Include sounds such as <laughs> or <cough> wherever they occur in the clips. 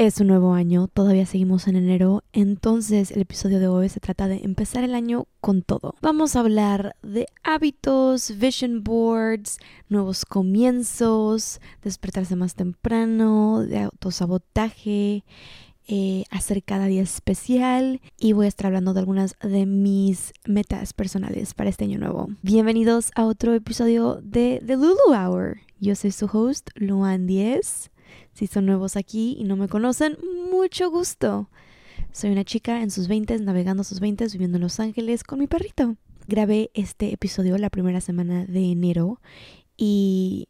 Es un nuevo año, todavía seguimos en enero, entonces el episodio de hoy se trata de empezar el año con todo. Vamos a hablar de hábitos, vision boards, nuevos comienzos, despertarse más temprano, de autosabotaje, eh, hacer cada día especial y voy a estar hablando de algunas de mis metas personales para este año nuevo. Bienvenidos a otro episodio de The Lulu Hour. Yo soy su host, Luan Diez. Si son nuevos aquí y no me conocen, mucho gusto. Soy una chica en sus 20 navegando sus 20 viviendo en Los Ángeles con mi perrito. Grabé este episodio la primera semana de enero y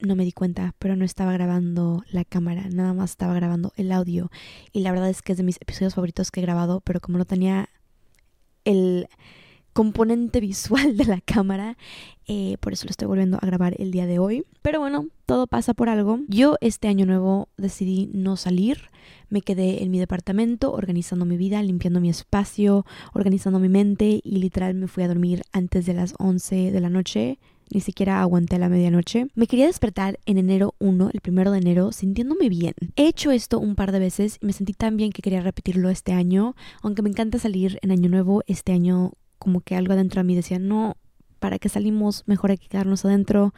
no me di cuenta, pero no estaba grabando la cámara, nada más estaba grabando el audio. Y la verdad es que es de mis episodios favoritos que he grabado, pero como no tenía el componente visual de la cámara. Eh, por eso lo estoy volviendo a grabar el día de hoy. Pero bueno, todo pasa por algo. Yo este año nuevo decidí no salir. Me quedé en mi departamento organizando mi vida, limpiando mi espacio, organizando mi mente y literal me fui a dormir antes de las 11 de la noche. Ni siquiera aguanté la medianoche. Me quería despertar en enero 1, el primero de enero, sintiéndome bien. He hecho esto un par de veces y me sentí tan bien que quería repetirlo este año. Aunque me encanta salir en año nuevo, este año como que algo adentro de mí decía, no, para que salimos mejor hay que quedarnos adentro.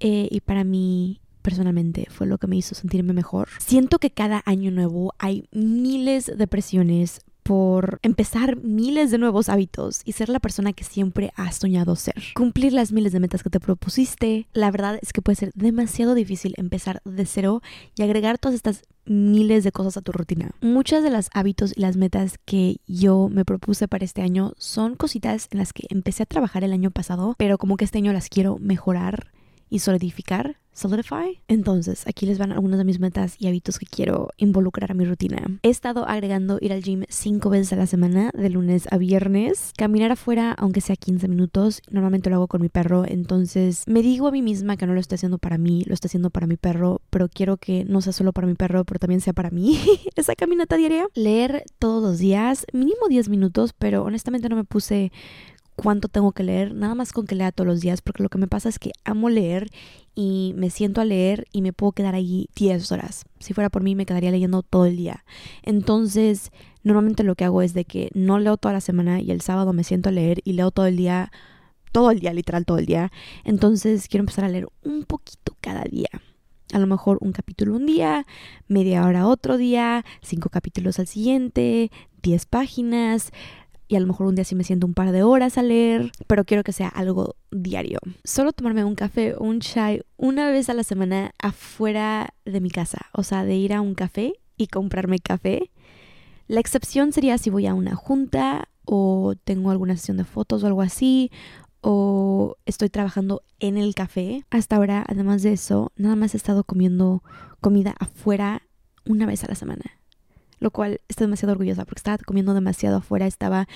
Eh, y para mí personalmente fue lo que me hizo sentirme mejor. Siento que cada año nuevo hay miles de presiones por empezar miles de nuevos hábitos y ser la persona que siempre has soñado ser. Cumplir las miles de metas que te propusiste. La verdad es que puede ser demasiado difícil empezar de cero y agregar todas estas miles de cosas a tu rutina. Muchas de las hábitos y las metas que yo me propuse para este año son cositas en las que empecé a trabajar el año pasado, pero como que este año las quiero mejorar y solidificar, solidify. Entonces, aquí les van algunas de mis metas y hábitos que quiero involucrar a mi rutina. He estado agregando ir al gym cinco veces a la semana, de lunes a viernes. Caminar afuera, aunque sea 15 minutos. Normalmente lo hago con mi perro. Entonces, me digo a mí misma que no lo estoy haciendo para mí, lo estoy haciendo para mi perro, pero quiero que no sea solo para mi perro, pero también sea para mí. <laughs> Esa caminata diaria. Leer todos los días, mínimo 10 minutos, pero honestamente no me puse cuánto tengo que leer, nada más con que lea todos los días, porque lo que me pasa es que amo leer y me siento a leer y me puedo quedar ahí 10 horas. Si fuera por mí me quedaría leyendo todo el día. Entonces, normalmente lo que hago es de que no leo toda la semana y el sábado me siento a leer y leo todo el día, todo el día, literal todo el día. Entonces, quiero empezar a leer un poquito cada día. A lo mejor un capítulo un día, media hora otro día, cinco capítulos al siguiente, 10 páginas y a lo mejor un día sí me siento un par de horas a leer, pero quiero que sea algo diario. Solo tomarme un café o un chai una vez a la semana afuera de mi casa, o sea, de ir a un café y comprarme café. La excepción sería si voy a una junta o tengo alguna sesión de fotos o algo así, o estoy trabajando en el café. Hasta ahora, además de eso, nada más he estado comiendo comida afuera una vez a la semana lo cual estoy demasiado orgullosa porque estaba comiendo demasiado afuera, estaba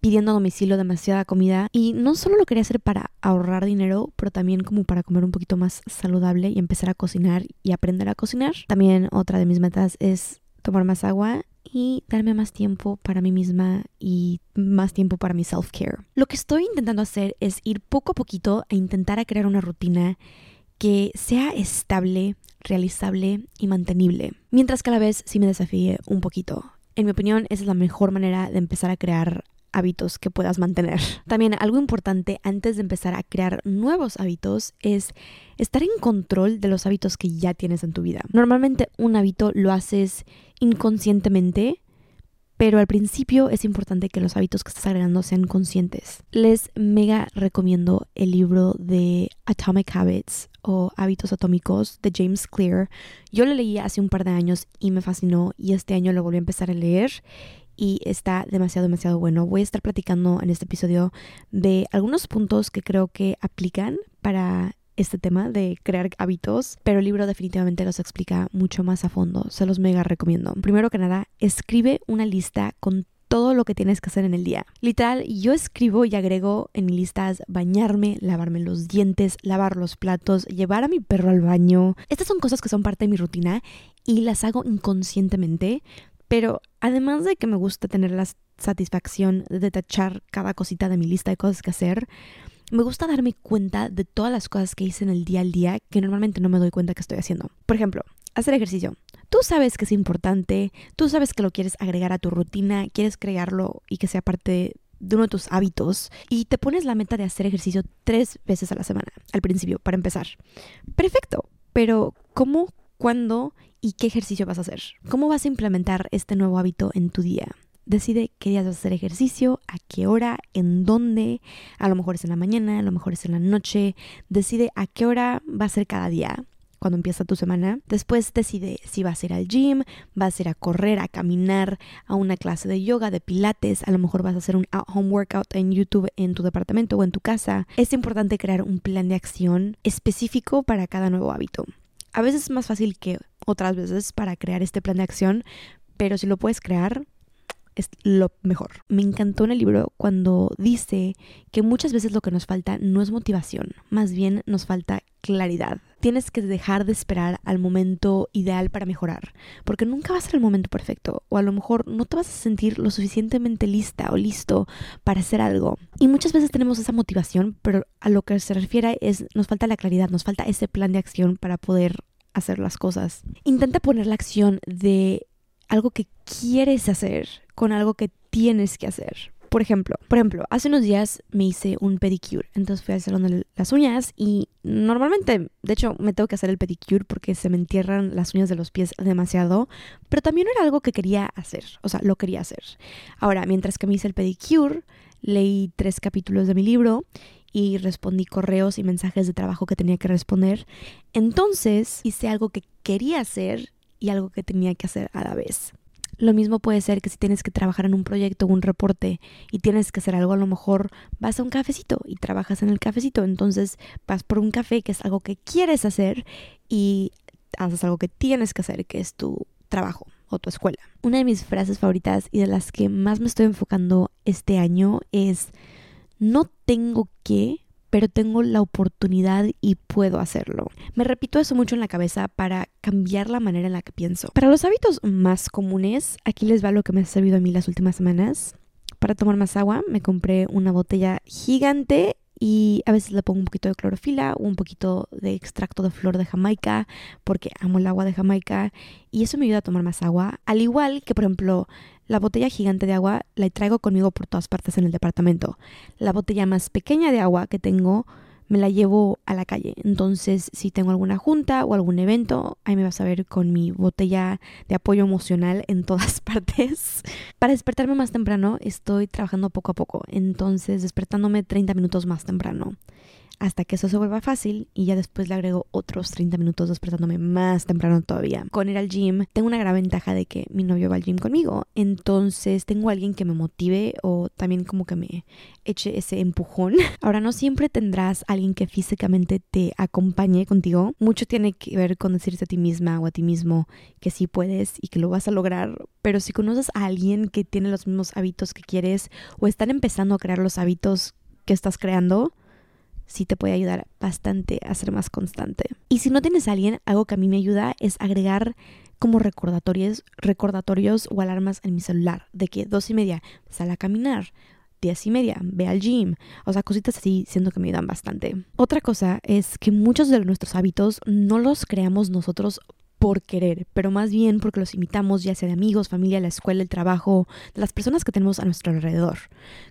pidiendo a domicilio demasiada comida y no solo lo quería hacer para ahorrar dinero, pero también como para comer un poquito más saludable y empezar a cocinar y aprender a cocinar. También otra de mis metas es tomar más agua y darme más tiempo para mí misma y más tiempo para mi self-care. Lo que estoy intentando hacer es ir poco a poquito a intentar crear una rutina que sea estable, realizable y mantenible, mientras que a la vez sí me desafíe un poquito. En mi opinión, esa es la mejor manera de empezar a crear hábitos que puedas mantener. <laughs> También algo importante antes de empezar a crear nuevos hábitos es estar en control de los hábitos que ya tienes en tu vida. Normalmente un hábito lo haces inconscientemente, pero al principio es importante que los hábitos que estás agregando sean conscientes. Les mega recomiendo el libro de Atomic Habits o Hábitos Atómicos de James Clear. Yo lo leí hace un par de años y me fascinó y este año lo volví a empezar a leer y está demasiado, demasiado bueno. Voy a estar platicando en este episodio de algunos puntos que creo que aplican para este tema de crear hábitos, pero el libro definitivamente los explica mucho más a fondo. Se los mega recomiendo. Primero que nada, escribe una lista con todo lo que tienes que hacer en el día. Literal, yo escribo y agrego en mis listas bañarme, lavarme los dientes, lavar los platos, llevar a mi perro al baño. Estas son cosas que son parte de mi rutina y las hago inconscientemente, pero además de que me gusta tener la satisfacción de tachar cada cosita de mi lista de cosas que hacer, me gusta darme cuenta de todas las cosas que hice en el día al día que normalmente no me doy cuenta que estoy haciendo. Por ejemplo, hacer ejercicio. Tú sabes que es importante, tú sabes que lo quieres agregar a tu rutina, quieres crearlo y que sea parte de uno de tus hábitos y te pones la meta de hacer ejercicio tres veces a la semana al principio para empezar. Perfecto, pero ¿cómo, cuándo y qué ejercicio vas a hacer? ¿Cómo vas a implementar este nuevo hábito en tu día? Decide qué días vas a hacer ejercicio, a qué hora, en dónde. A lo mejor es en la mañana, a lo mejor es en la noche. Decide a qué hora va a ser cada día cuando empieza tu semana. Después decide si vas a ir al gym, vas a ir a correr, a caminar, a una clase de yoga, de pilates, a lo mejor vas a hacer un home workout en YouTube en tu departamento o en tu casa. Es importante crear un plan de acción específico para cada nuevo hábito. A veces es más fácil que otras veces para crear este plan de acción, pero si lo puedes crear, es lo mejor. Me encantó en el libro cuando dice que muchas veces lo que nos falta no es motivación, más bien nos falta claridad. Tienes que dejar de esperar al momento ideal para mejorar, porque nunca va a ser el momento perfecto, o a lo mejor no te vas a sentir lo suficientemente lista o listo para hacer algo. Y muchas veces tenemos esa motivación, pero a lo que se refiere es nos falta la claridad, nos falta ese plan de acción para poder hacer las cosas. Intenta poner la acción de algo que quieres hacer con algo que tienes que hacer. Por ejemplo, por ejemplo, hace unos días me hice un pedicure, entonces fui al salón de las uñas y normalmente, de hecho, me tengo que hacer el pedicure porque se me entierran las uñas de los pies demasiado, pero también era algo que quería hacer, o sea, lo quería hacer. Ahora, mientras que me hice el pedicure, leí tres capítulos de mi libro y respondí correos y mensajes de trabajo que tenía que responder. Entonces hice algo que quería hacer y algo que tenía que hacer a la vez. Lo mismo puede ser que si tienes que trabajar en un proyecto o un reporte y tienes que hacer algo, a lo mejor vas a un cafecito y trabajas en el cafecito. Entonces vas por un café que es algo que quieres hacer y haces algo que tienes que hacer, que es tu trabajo o tu escuela. Una de mis frases favoritas y de las que más me estoy enfocando este año es no tengo que pero tengo la oportunidad y puedo hacerlo. Me repito eso mucho en la cabeza para cambiar la manera en la que pienso. Para los hábitos más comunes, aquí les va lo que me ha servido a mí las últimas semanas. Para tomar más agua, me compré una botella gigante y a veces le pongo un poquito de clorofila o un poquito de extracto de flor de Jamaica porque amo el agua de Jamaica y eso me ayuda a tomar más agua. Al igual que, por ejemplo, la botella gigante de agua la traigo conmigo por todas partes en el departamento. La botella más pequeña de agua que tengo me la llevo a la calle. Entonces, si tengo alguna junta o algún evento, ahí me vas a ver con mi botella de apoyo emocional en todas <laughs> partes. Para despertarme más temprano, estoy trabajando poco a poco. Entonces, despertándome 30 minutos más temprano hasta que eso se vuelva fácil y ya después le agrego otros 30 minutos despertándome más temprano todavía. Con ir al gym, tengo una gran ventaja de que mi novio va al gym conmigo, entonces tengo alguien que me motive o también como que me eche ese empujón. <laughs> Ahora no siempre tendrás alguien que físicamente te acompañe contigo, mucho tiene que ver con decirte a ti misma o a ti mismo que sí puedes y que lo vas a lograr, pero si conoces a alguien que tiene los mismos hábitos que quieres o están empezando a crear los hábitos que estás creando, sí te puede ayudar bastante a ser más constante. Y si no tienes a alguien, algo que a mí me ayuda es agregar como recordatorios, recordatorios o alarmas en mi celular de que dos y media sal a caminar, diez y media ve al gym, o sea, cositas así, siento que me ayudan bastante. Otra cosa es que muchos de nuestros hábitos no los creamos nosotros por querer, pero más bien porque los imitamos ya sea de amigos, familia, la escuela, el trabajo, las personas que tenemos a nuestro alrededor.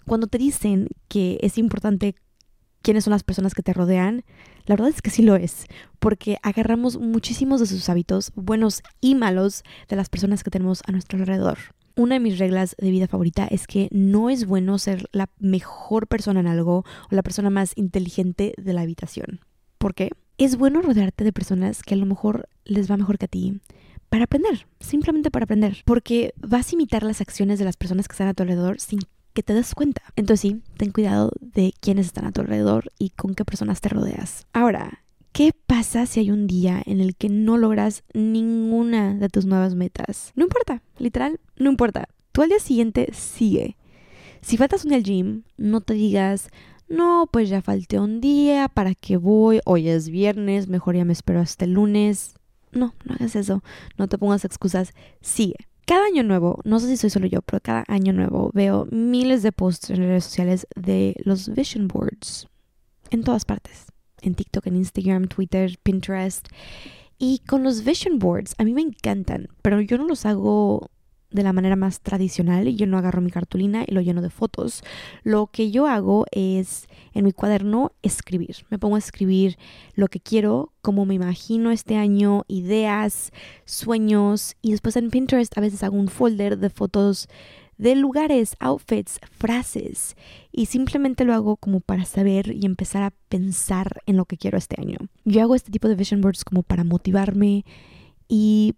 Cuando te dicen que es importante quiénes son las personas que te rodean, la verdad es que sí lo es, porque agarramos muchísimos de sus hábitos, buenos y malos, de las personas que tenemos a nuestro alrededor. Una de mis reglas de vida favorita es que no es bueno ser la mejor persona en algo o la persona más inteligente de la habitación. ¿Por qué? Es bueno rodearte de personas que a lo mejor les va mejor que a ti, para aprender, simplemente para aprender, porque vas a imitar las acciones de las personas que están a tu alrededor sin que te des cuenta. Entonces sí, ten cuidado de quiénes están a tu alrededor y con qué personas te rodeas. Ahora, ¿qué pasa si hay un día en el que no logras ninguna de tus nuevas metas? No importa, literal, no importa. Tú al día siguiente sigue. Si faltas un al gym, no te digas, no, pues ya falté un día, ¿para qué voy? Hoy es viernes, mejor ya me espero hasta el lunes. No, no hagas eso, no te pongas excusas, sigue cada año nuevo, no sé si soy solo yo, pero cada año nuevo veo miles de posts en redes sociales de los vision boards en todas partes, en TikTok, en Instagram, Twitter, Pinterest. Y con los vision boards, a mí me encantan, pero yo no los hago de la manera más tradicional. Yo no agarro mi cartulina y lo lleno de fotos. Lo que yo hago es en mi cuaderno escribir. Me pongo a escribir lo que quiero, cómo me imagino este año, ideas, sueños. Y después en Pinterest a veces hago un folder de fotos de lugares, outfits, frases. Y simplemente lo hago como para saber y empezar a pensar en lo que quiero este año. Yo hago este tipo de vision boards como para motivarme y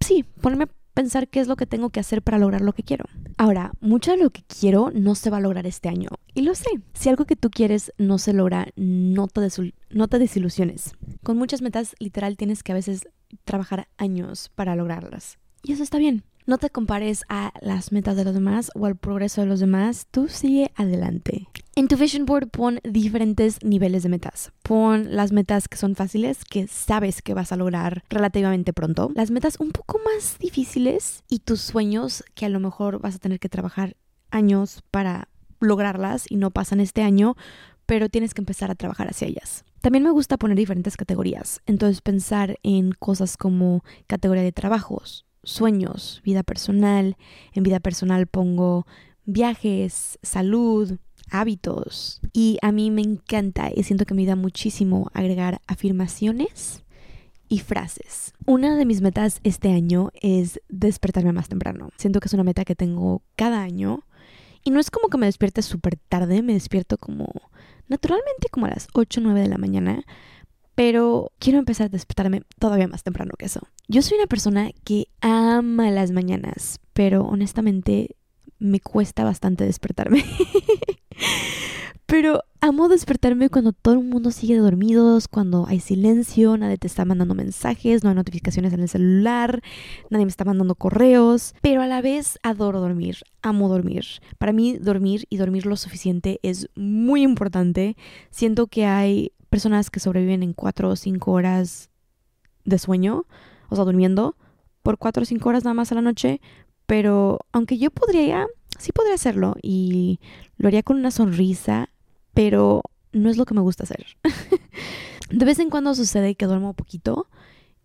sí, ponerme pensar qué es lo que tengo que hacer para lograr lo que quiero. Ahora, mucho de lo que quiero no se va a lograr este año. Y lo sé. Si algo que tú quieres no se logra, no te, no te desilusiones. Con muchas metas, literal, tienes que a veces trabajar años para lograrlas. Y eso está bien. No te compares a las metas de los demás o al progreso de los demás, tú sigue adelante. En tu vision board pon diferentes niveles de metas. Pon las metas que son fáciles, que sabes que vas a lograr relativamente pronto. Las metas un poco más difíciles y tus sueños que a lo mejor vas a tener que trabajar años para lograrlas y no pasan este año, pero tienes que empezar a trabajar hacia ellas. También me gusta poner diferentes categorías, entonces pensar en cosas como categoría de trabajos, sueños, vida personal. En vida personal pongo viajes, salud, hábitos. Y a mí me encanta y siento que me da muchísimo agregar afirmaciones y frases. Una de mis metas este año es despertarme más temprano. Siento que es una meta que tengo cada año. Y no es como que me despierte súper tarde, me despierto como naturalmente como a las 8 o 9 de la mañana, pero quiero empezar a despertarme todavía más temprano que eso. Yo soy una persona que ama las mañanas, pero honestamente me cuesta bastante despertarme. <laughs> pero amo despertarme cuando todo el mundo sigue dormidos, cuando hay silencio, nadie te está mandando mensajes, no hay notificaciones en el celular, nadie me está mandando correos, pero a la vez adoro dormir, amo dormir. Para mí dormir y dormir lo suficiente es muy importante. Siento que hay personas que sobreviven en cuatro o cinco horas de sueño, o sea, durmiendo por cuatro o cinco horas nada más a la noche, pero aunque yo podría, sí podría hacerlo y lo haría con una sonrisa, pero no es lo que me gusta hacer. <laughs> de vez en cuando sucede que duermo poquito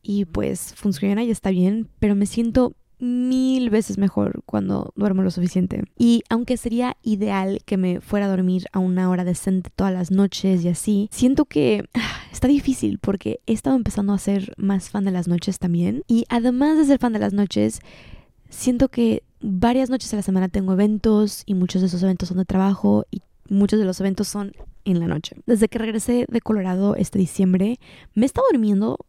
y pues funciona y está bien, pero me siento mil veces mejor cuando duermo lo suficiente. Y aunque sería ideal que me fuera a dormir a una hora decente todas las noches y así, siento que ah, está difícil porque he estado empezando a ser más fan de las noches también. Y además de ser fan de las noches, siento que varias noches a la semana tengo eventos y muchos de esos eventos son de trabajo y muchos de los eventos son en la noche. Desde que regresé de Colorado este diciembre, me he estado durmiendo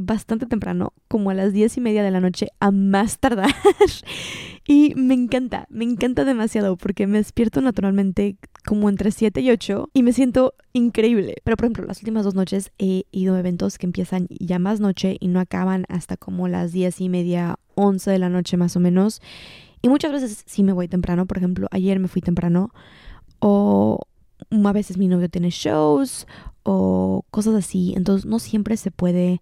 bastante temprano, como a las diez y media de la noche a más tardar. <laughs> y me encanta, me encanta demasiado porque me despierto naturalmente como entre 7 y 8 y me siento increíble. Pero por ejemplo, las últimas dos noches he ido a eventos que empiezan ya más noche y no acaban hasta como las diez y media, 11 de la noche más o menos. Y muchas veces sí me voy temprano, por ejemplo, ayer me fui temprano o a veces mi novio tiene shows o cosas así, entonces no siempre se puede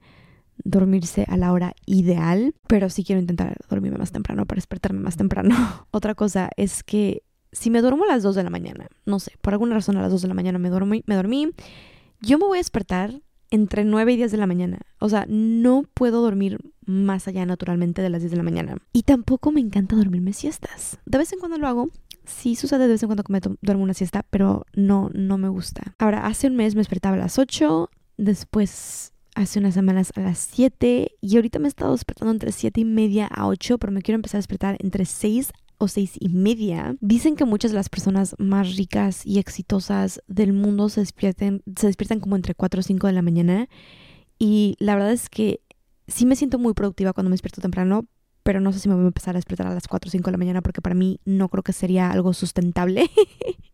dormirse a la hora ideal, pero sí quiero intentar dormirme más temprano para despertarme más temprano. <laughs> Otra cosa es que si me duermo a las 2 de la mañana, no sé, por alguna razón a las 2 de la mañana me dormí, me dormí, yo me voy a despertar entre 9 y 10 de la mañana. O sea, no puedo dormir más allá naturalmente de las 10 de la mañana. Y tampoco me encanta dormirme siestas. De vez en cuando lo hago. Sí sucede de vez en cuando que me duermo una siesta, pero no, no me gusta. Ahora, hace un mes me despertaba a las 8, después hace unas semanas a las 7 y ahorita me he estado despertando entre 7 y media a 8, pero me quiero empezar a despertar entre 6 o seis y media. Dicen que muchas de las personas más ricas y exitosas del mundo se despierten, se despiertan como entre 4 o 5 de la mañana. Y la verdad es que sí me siento muy productiva cuando me despierto temprano, pero no sé si me voy a empezar a despertar a las 4 o 5 de la mañana porque para mí no creo que sería algo sustentable. <laughs>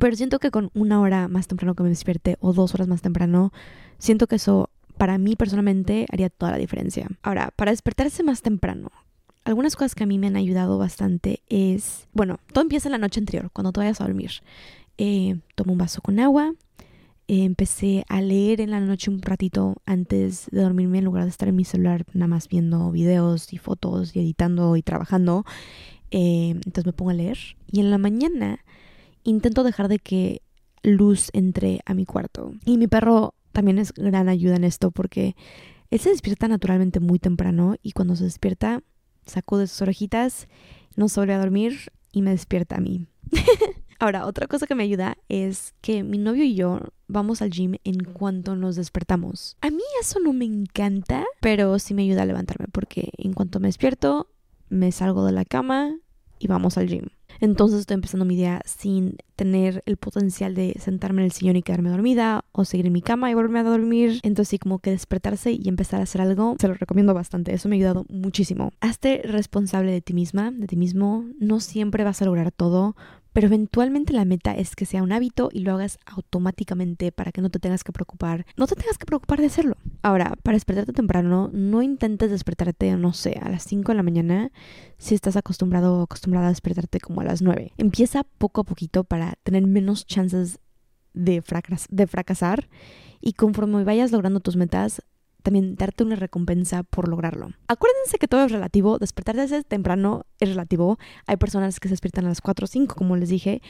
Pero siento que con una hora más temprano que me despierte o dos horas más temprano, siento que eso para mí personalmente haría toda la diferencia. Ahora, para despertarse más temprano, algunas cosas que a mí me han ayudado bastante es, bueno, todo empieza en la noche anterior, cuando tú vayas a dormir. Eh, tomo un vaso con agua, eh, empecé a leer en la noche un ratito antes de dormirme en lugar de estar en mi celular nada más viendo videos y fotos y editando y trabajando. Eh, entonces me pongo a leer y en la mañana intento dejar de que luz entre a mi cuarto. Y mi perro también es gran ayuda en esto porque Él se despierta naturalmente muy temprano y cuando se despierta, sacude sus orejitas, no se vuelve a dormir y me despierta a mí. <laughs> Ahora, otra cosa que me ayuda es que mi novio y yo vamos al gym en cuanto nos despertamos. A mí eso no me encanta, pero sí me ayuda a levantarme porque en cuanto me despierto, me salgo de la cama y vamos al gym. Entonces estoy empezando mi día sin tener el potencial de sentarme en el sillón y quedarme dormida o seguir en mi cama y volverme a dormir. Entonces sí, como que despertarse y empezar a hacer algo, se lo recomiendo bastante. Eso me ha ayudado muchísimo. Hazte responsable de ti misma, de ti mismo. No siempre vas a lograr todo, pero eventualmente la meta es que sea un hábito y lo hagas automáticamente para que no te tengas que preocupar, no te tengas que preocupar de hacerlo. Ahora, para despertarte temprano, no intentes despertarte, no sé, a las 5 de la mañana si estás acostumbrado o acostumbrada a despertarte como a las 9. Empieza poco a poquito para tener menos chances de, de fracasar y conforme vayas logrando tus metas, también darte una recompensa por lograrlo. Acuérdense que todo es relativo, despertarse temprano es relativo. Hay personas que se despiertan a las 4 o 5, como les dije,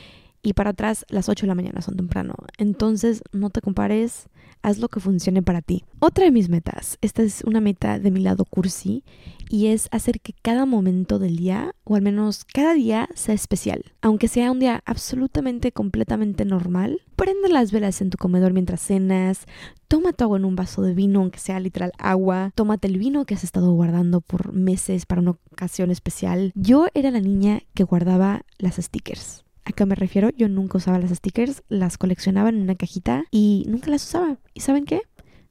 y para atrás las 8 de la mañana son temprano. Entonces no te compares, haz lo que funcione para ti. Otra de mis metas, esta es una meta de mi lado cursi, y es hacer que cada momento del día, o al menos cada día, sea especial. Aunque sea un día absolutamente, completamente normal, prende las velas en tu comedor mientras cenas, toma tu agua en un vaso de vino, aunque sea literal agua, tómate el vino que has estado guardando por meses para una ocasión especial. Yo era la niña que guardaba las stickers. ¿A qué me refiero? Yo nunca usaba las stickers, las coleccionaba en una cajita y nunca las usaba. ¿Y saben qué?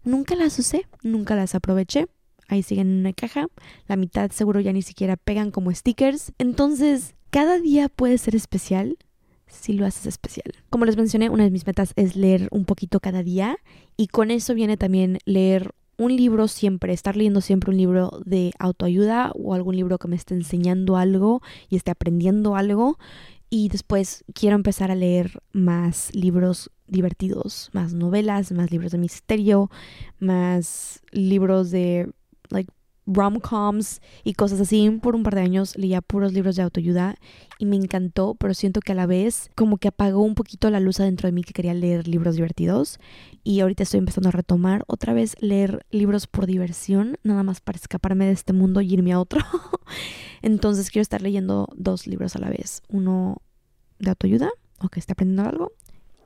Nunca las usé, nunca las aproveché. Ahí siguen en una caja. La mitad seguro ya ni siquiera pegan como stickers. Entonces, cada día puede ser especial si lo haces especial. Como les mencioné, una de mis metas es leer un poquito cada día y con eso viene también leer un libro siempre, estar leyendo siempre un libro de autoayuda o algún libro que me esté enseñando algo y esté aprendiendo algo y después quiero empezar a leer más libros divertidos, más novelas, más libros de misterio, más libros de like rom-coms y cosas así. Por un par de años leía puros libros de autoayuda y me encantó, pero siento que a la vez como que apagó un poquito la luz adentro de mí que quería leer libros divertidos y ahorita estoy empezando a retomar otra vez leer libros por diversión, nada más para escaparme de este mundo y irme a otro. <laughs> Entonces quiero estar leyendo dos libros a la vez. Uno de autoayuda o que esté aprendiendo algo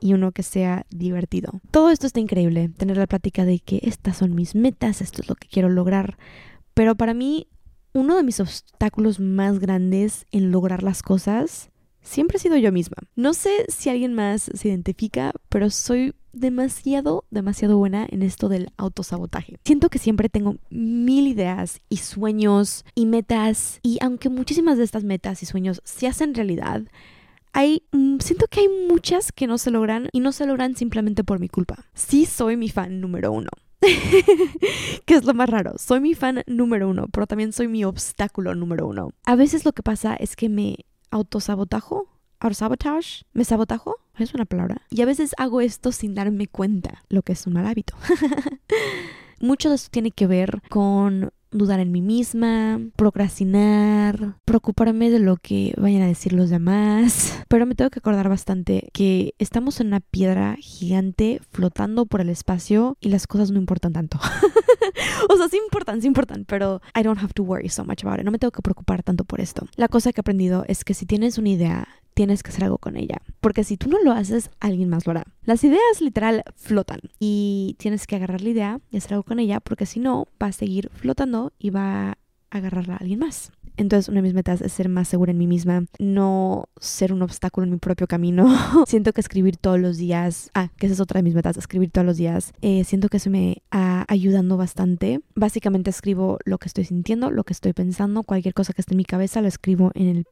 y uno que sea divertido. Todo esto está increíble, tener la plática de que estas son mis metas, esto es lo que quiero lograr. Pero para mí, uno de mis obstáculos más grandes en lograr las cosas siempre he sido yo misma. No sé si alguien más se identifica, pero soy demasiado, demasiado buena en esto del autosabotaje. Siento que siempre tengo mil ideas y sueños y metas y aunque muchísimas de estas metas y sueños se hacen realidad, hay, mm, siento que hay muchas que no se logran y no se logran simplemente por mi culpa. Sí soy mi fan número uno. <laughs> que es lo más raro. Soy mi fan número uno, pero también soy mi obstáculo número uno. A veces lo que pasa es que me autosabotajo sabotage, me sabotajo, es una palabra. Y a veces hago esto sin darme cuenta, lo que es un mal hábito. <laughs> Mucho de esto tiene que ver con dudar en mí misma, procrastinar, preocuparme de lo que vayan a decir los demás. <laughs> Pero me tengo que acordar bastante que estamos en una piedra gigante flotando por el espacio y las cosas no importan tanto. <laughs> o sea, sí importan, sí importan, pero I don't have to worry so much about it. No me tengo que preocupar tanto por esto. La cosa que he aprendido es que si tienes una idea, tienes que hacer algo con ella. Porque si tú no lo haces, alguien más lo hará. Las ideas literal flotan y tienes que agarrar la idea y hacer algo con ella porque si no, va a seguir flotando y va a agarrarla a alguien más. Entonces, una de mis metas es ser más segura en mí misma, no ser un obstáculo en mi propio camino. <laughs> siento que escribir todos los días, ah, que esa es otra de mis metas, escribir todos los días, eh, siento que eso me ha ayudando bastante. Básicamente escribo lo que estoy sintiendo, lo que estoy pensando, cualquier cosa que esté en mi cabeza lo escribo en el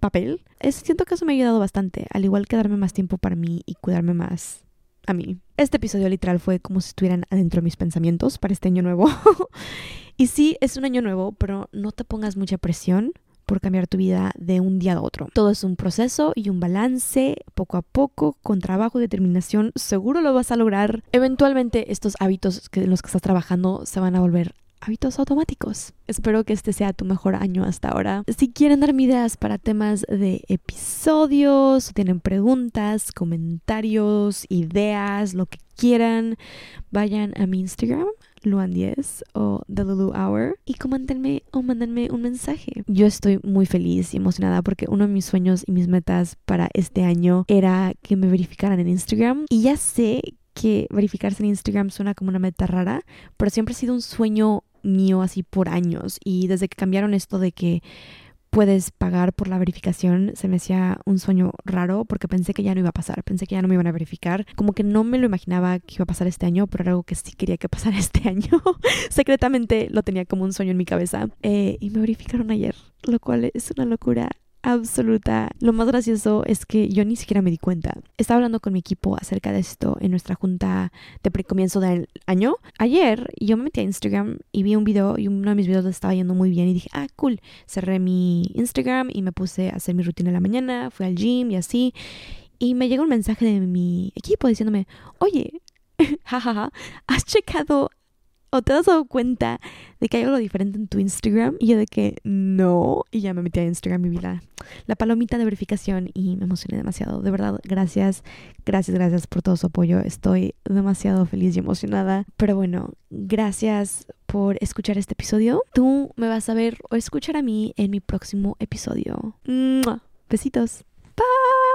papel. Es, siento que eso me ha ayudado bastante, al igual que darme más tiempo para mí y cuidarme más a mí. Este episodio literal fue como si estuvieran adentro de mis pensamientos para este año nuevo. <laughs> y sí, es un año nuevo, pero no te pongas mucha presión por cambiar tu vida de un día a otro. Todo es un proceso y un balance, poco a poco, con trabajo y determinación, seguro lo vas a lograr. Eventualmente estos hábitos en los que estás trabajando se van a volver hábitos automáticos. Espero que este sea tu mejor año hasta ahora. Si quieren darme ideas para temas de episodios, tienen preguntas, comentarios, ideas, lo que quieran, vayan a mi Instagram Luan10 o The Lulu Hour y coméntenme o mándenme un mensaje. Yo estoy muy feliz y emocionada porque uno de mis sueños y mis metas para este año era que me verificaran en Instagram y ya sé que verificarse en Instagram suena como una meta rara, pero siempre ha sido un sueño mío así por años y desde que cambiaron esto de que puedes pagar por la verificación se me hacía un sueño raro porque pensé que ya no iba a pasar, pensé que ya no me iban a verificar, como que no me lo imaginaba que iba a pasar este año, pero era algo que sí quería que pasara <laughs> este año. Secretamente lo tenía como un sueño en mi cabeza eh, y me verificaron ayer, lo cual es una locura absoluta. Lo más gracioso es que yo ni siquiera me di cuenta. Estaba hablando con mi equipo acerca de esto en nuestra junta de precomienzo del año. Ayer yo me metí a Instagram y vi un video y uno de mis videos le estaba yendo muy bien y dije, ah, cool. Cerré mi Instagram y me puse a hacer mi rutina en la mañana, fui al gym y así. Y me llegó un mensaje de mi equipo diciéndome, oye, <laughs> jajaja, ¿has checado ¿O te has dado cuenta de que hay algo diferente en tu Instagram? Y yo de que no. Y ya me metí a Instagram y vi la, la palomita de verificación y me emocioné demasiado. De verdad, gracias, gracias, gracias por todo su apoyo. Estoy demasiado feliz y emocionada. Pero bueno, gracias por escuchar este episodio. Tú me vas a ver o escuchar a mí en mi próximo episodio. Besitos. Bye.